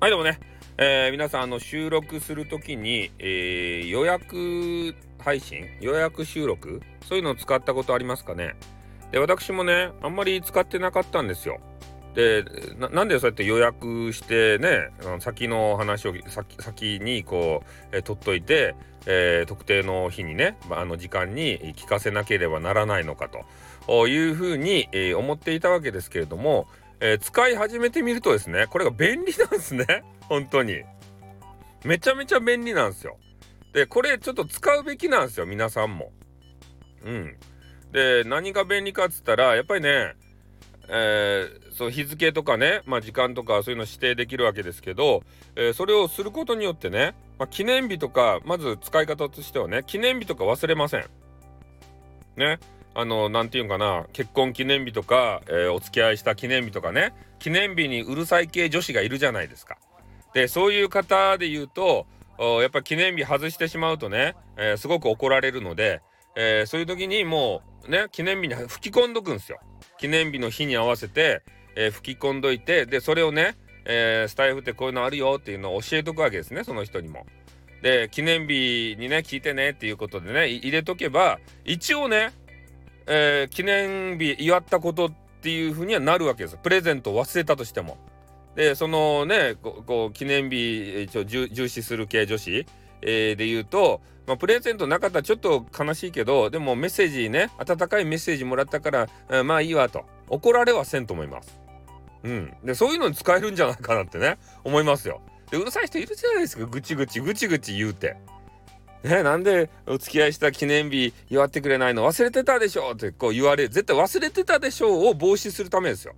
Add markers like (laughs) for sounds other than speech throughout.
はいどうもね、えー、皆さんあの収録するときに、えー、予約配信？予約収録？そういうのを使ったことありますかね？で私もねあんまり使ってなかったんですよ。でなんでそうやって予約してね先の話を先にこう、えー、取っといて、えー、特定の日にねあの時間に聞かせなければならないのかというふうに、えー、思っていたわけですけれどもえー、使い始めてみるとですね、これが便利なんですね。(laughs) 本当に。めちゃめちゃ便利なんですよ。で、これちょっと使うべきなんですよ、皆さんも。うん。で、何が便利かっつったら、やっぱりね、えー、そう日付とかね、まあ、時間とかそういうの指定できるわけですけど、えー、それをすることによってね、まあ、記念日とかまず使い方としてはね記念日とか忘れません。ね。あの何て言うかな結婚記念日とか、えー、お付き合いした記念日とかね記念日にうるさい系女子がいるじゃないですか。でそういう方で言うとやっぱ記念日外してしまうとね、えー、すごく怒られるので、えー、そういう時にもうね記念日に吹き込んどくんですよ。記念日の日に合わせて、えー、吹き込んどいてでそれをね、えスタイフってこういうのあるよっていうのを教えとくわけですねその人にも。で記念日にね聞いてねっていうことでね入れとけば一応ねえー、記念日祝ったことっていうふうにはなるわけですプレゼントを忘れたとしても。でそのねこう記念日一応重視する系女子、えー、で言うと、まあ、プレゼントなかったらちょっと悲しいけどでもメッセージね温かいメッセージもらったから、えー、まあいいわと怒られはせんと思います。うん、でそういうのに使えるんじゃないかなってね思いますよ。でうるさい人いるじゃないですかぐちぐちぐちぐち言うて。ね、なんでお付き合いした記念日祝ってくれないの？忘れてたでしょ？ってこう言われ絶対忘れてたでしょ？うを防止するためですよ。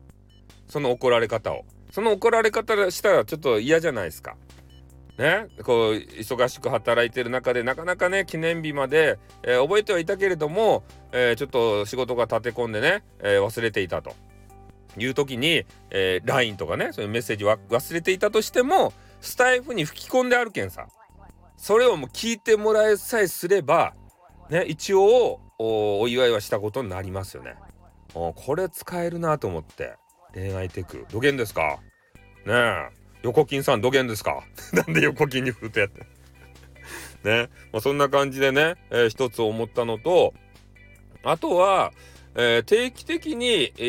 その怒られ方を。その怒られ方したらちょっと嫌じゃないですか。ね？こう忙しく働いてる中でなかなかね記念日まで、えー、覚えてはいたけれども、えー、ちょっと仕事が立て込んでね、えー、忘れていたと。いう時に、え、LINE とかねそういうメッセージ忘れていたとしてもスタイフに吹き込んであるけんさ。それをもう聞いてもらえさえすればね一応お祝いはしたことになりますよね。これ使えるなと思って。恋愛テク。土下ですか？ねえ。横金さん土下ですか？(laughs) なんで横金に振るとやって (laughs) ね。まあ、そんな感じでね、えー、一つ思ったのとあとは、えー、定期的に、え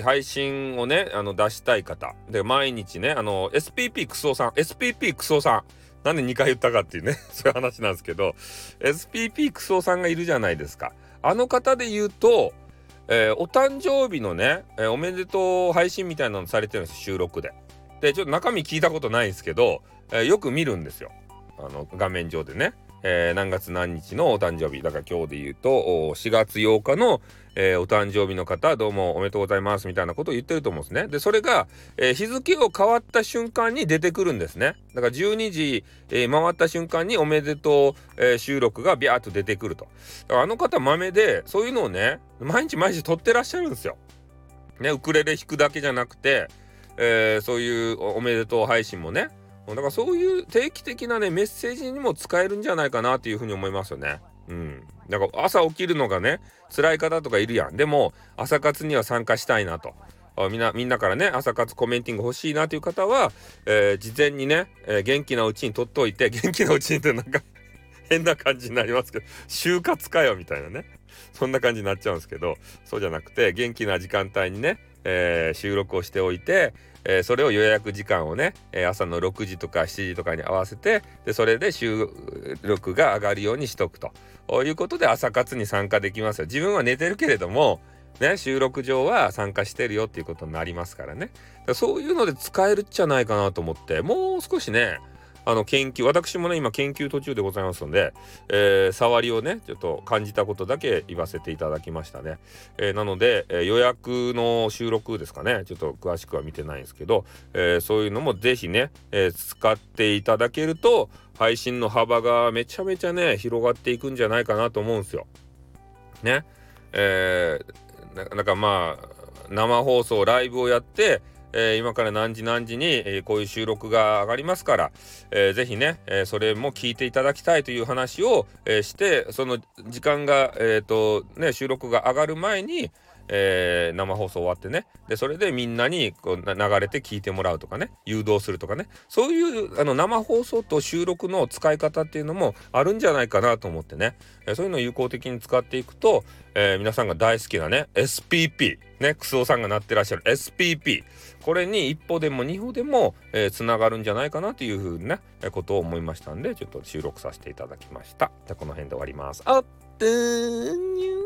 ー、配信をねあの出したい方。で毎日ねあの SPP クソさん。SPP クソさん。なんで2回言ったかっていうね (laughs) そういう話なんですけど SPP クソさんがいるじゃないですか。あの方で言うと、えー、お誕生日のね、えー、おめでとう配信みたいなのされてるんです収録で。でちょっと中身聞いたことないんですけど、えー、よく見るんですよ。あの画面上でね。えー、何月何日のお誕生日だから今日で言うと4月8日の、えー、お誕生日の方どうもおめでとうございますみたいなことを言ってると思うんですね。でそれが、えー、日付を変わった瞬間に出てくるんですね。だから12時、え、回った瞬間におめでとう、え、収録がビャーっと出てくると。だからあの方豆でそういうのをね毎日毎日撮ってらっしゃるんですよ。ねウクレレ弾くだけじゃなくて、え、そういうおめでとう配信もねだからそういう定期的なねメッセージにも使えるんじゃないかなっていうふうに思いますよね。うん。だから朝起きるのがね辛い方とかいるやん。でも朝活には参加したいなと。みんなみんなからね朝活コメンティング欲しいなという方は、えー、事前にね、えー、元気なうちに取っておいて元気なうちにってなんか変な感じになりますけど就活かよみたいなねそんな感じになっちゃうんですけどそうじゃなくて元気な時間帯にね、えー、収録をしておいて、えー、それを予約時間をね、えー、朝の6時とか7時とかに合わせてでそれで収録が上がるようにしとくということで朝活に参加できますよ。自分は寝てるけれどもね、収録上は参加してるよっていうことになりますからね。らそういうので使えるっちゃないかなと思って、もう少しね、あの研究私もね今研究途中でございますので、えー、触りをねちょっと感じたことだけ言わせていただきましたね、えー、なので、えー、予約の収録ですかねちょっと詳しくは見てないんですけど、えそういうのも是非ね、え使っていただけると配信の幅がめちゃめちゃね広がっていくんじゃないかなと思うんですよ。ね。えー、なんかまあ生放送ライブをやってえ、今から何時何時に、え、こういう収録が上がりますから、えー、ぜひね、え、それも聞いていただきたいという話を、え、してその時間が、えーとね、収録が上がる前に、えー、生放送終わってね。でそれでみんなにこう流れて聞いてもらうとかね。誘導するとかね。そういうあの生放送と収録の使い方っていうのもあるんじゃないかなと思ってね、えー、そういうのを有効的に使っていくと、えー、皆さんが大好きなね SPP ねクスオさんがなってらっしゃる SPP これに一歩でも二歩でも、えー、つながるんじゃないかなというふうな、ね、ことを思いましたんでちょっと収録させていただきました。じゃこの辺で終わります。あっニュー。